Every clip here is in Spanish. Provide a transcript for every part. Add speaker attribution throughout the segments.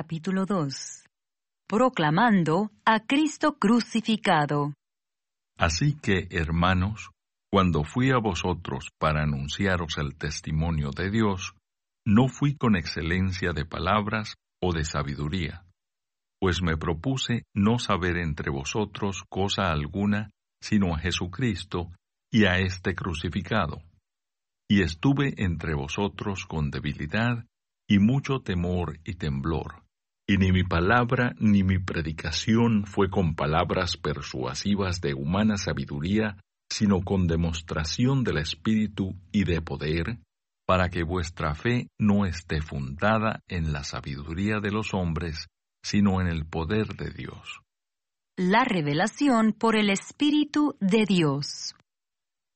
Speaker 1: capítulo 2. Proclamando a Cristo crucificado.
Speaker 2: Así que, hermanos, cuando fui a vosotros para anunciaros el testimonio de Dios, no fui con excelencia de palabras o de sabiduría, pues me propuse no saber entre vosotros cosa alguna sino a Jesucristo y a este crucificado. Y estuve entre vosotros con debilidad y mucho temor y temblor. Y ni mi palabra ni mi predicación fue con palabras persuasivas de humana sabiduría, sino con demostración del Espíritu y de poder, para que vuestra fe no esté fundada en la sabiduría de los hombres, sino en el poder de Dios.
Speaker 1: La revelación por el Espíritu de Dios.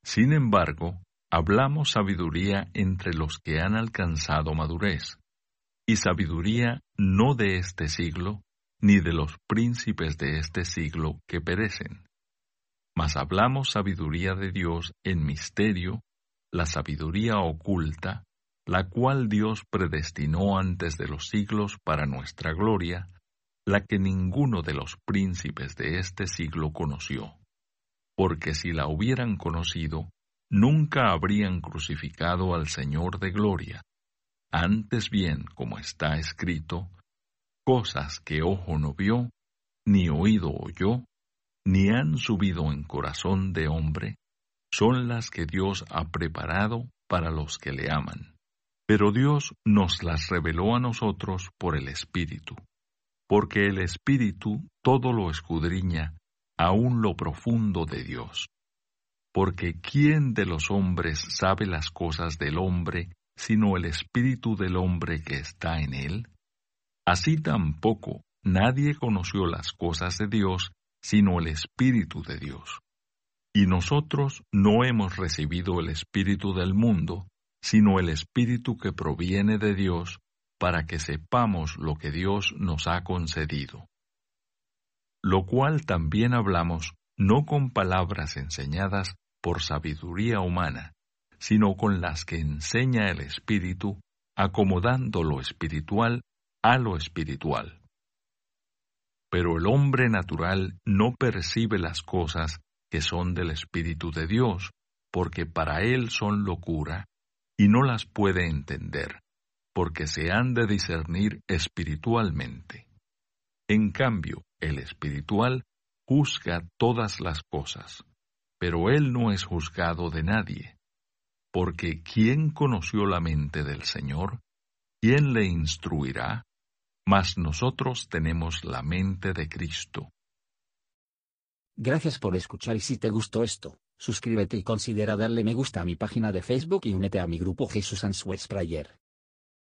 Speaker 2: Sin embargo, hablamos sabiduría entre los que han alcanzado madurez, y sabiduría no de este siglo, ni de los príncipes de este siglo que perecen. Mas hablamos sabiduría de Dios en misterio, la sabiduría oculta, la cual Dios predestinó antes de los siglos para nuestra gloria, la que ninguno de los príncipes de este siglo conoció. Porque si la hubieran conocido, nunca habrían crucificado al Señor de gloria. Antes bien, como está escrito, cosas que ojo no vio, ni oído oyó, ni han subido en corazón de hombre, son las que Dios ha preparado para los que le aman. Pero Dios nos las reveló a nosotros por el Espíritu, porque el Espíritu todo lo escudriña, aun lo profundo de Dios. Porque ¿quién de los hombres sabe las cosas del hombre sino el Espíritu del hombre que está en él? Así tampoco nadie conoció las cosas de Dios sino el Espíritu de Dios. Y nosotros no hemos recibido el Espíritu del mundo, sino el Espíritu que proviene de Dios, para que sepamos lo que Dios nos ha concedido. Lo cual también hablamos no con palabras enseñadas por sabiduría humana, sino con las que enseña el Espíritu, acomodando lo espiritual a lo espiritual. Pero el hombre natural no percibe las cosas que son del Espíritu de Dios, porque para él son locura, y no las puede entender, porque se han de discernir espiritualmente. En cambio, el espiritual juzga todas las cosas, pero él no es juzgado de nadie, porque ¿quién conoció la mente del Señor? ¿Quién le instruirá? Mas nosotros tenemos la mente de Cristo.
Speaker 3: Gracias por escuchar y si te gustó esto, suscríbete y considera darle me gusta a mi página de Facebook y únete a mi grupo Jesús Answers Prayer.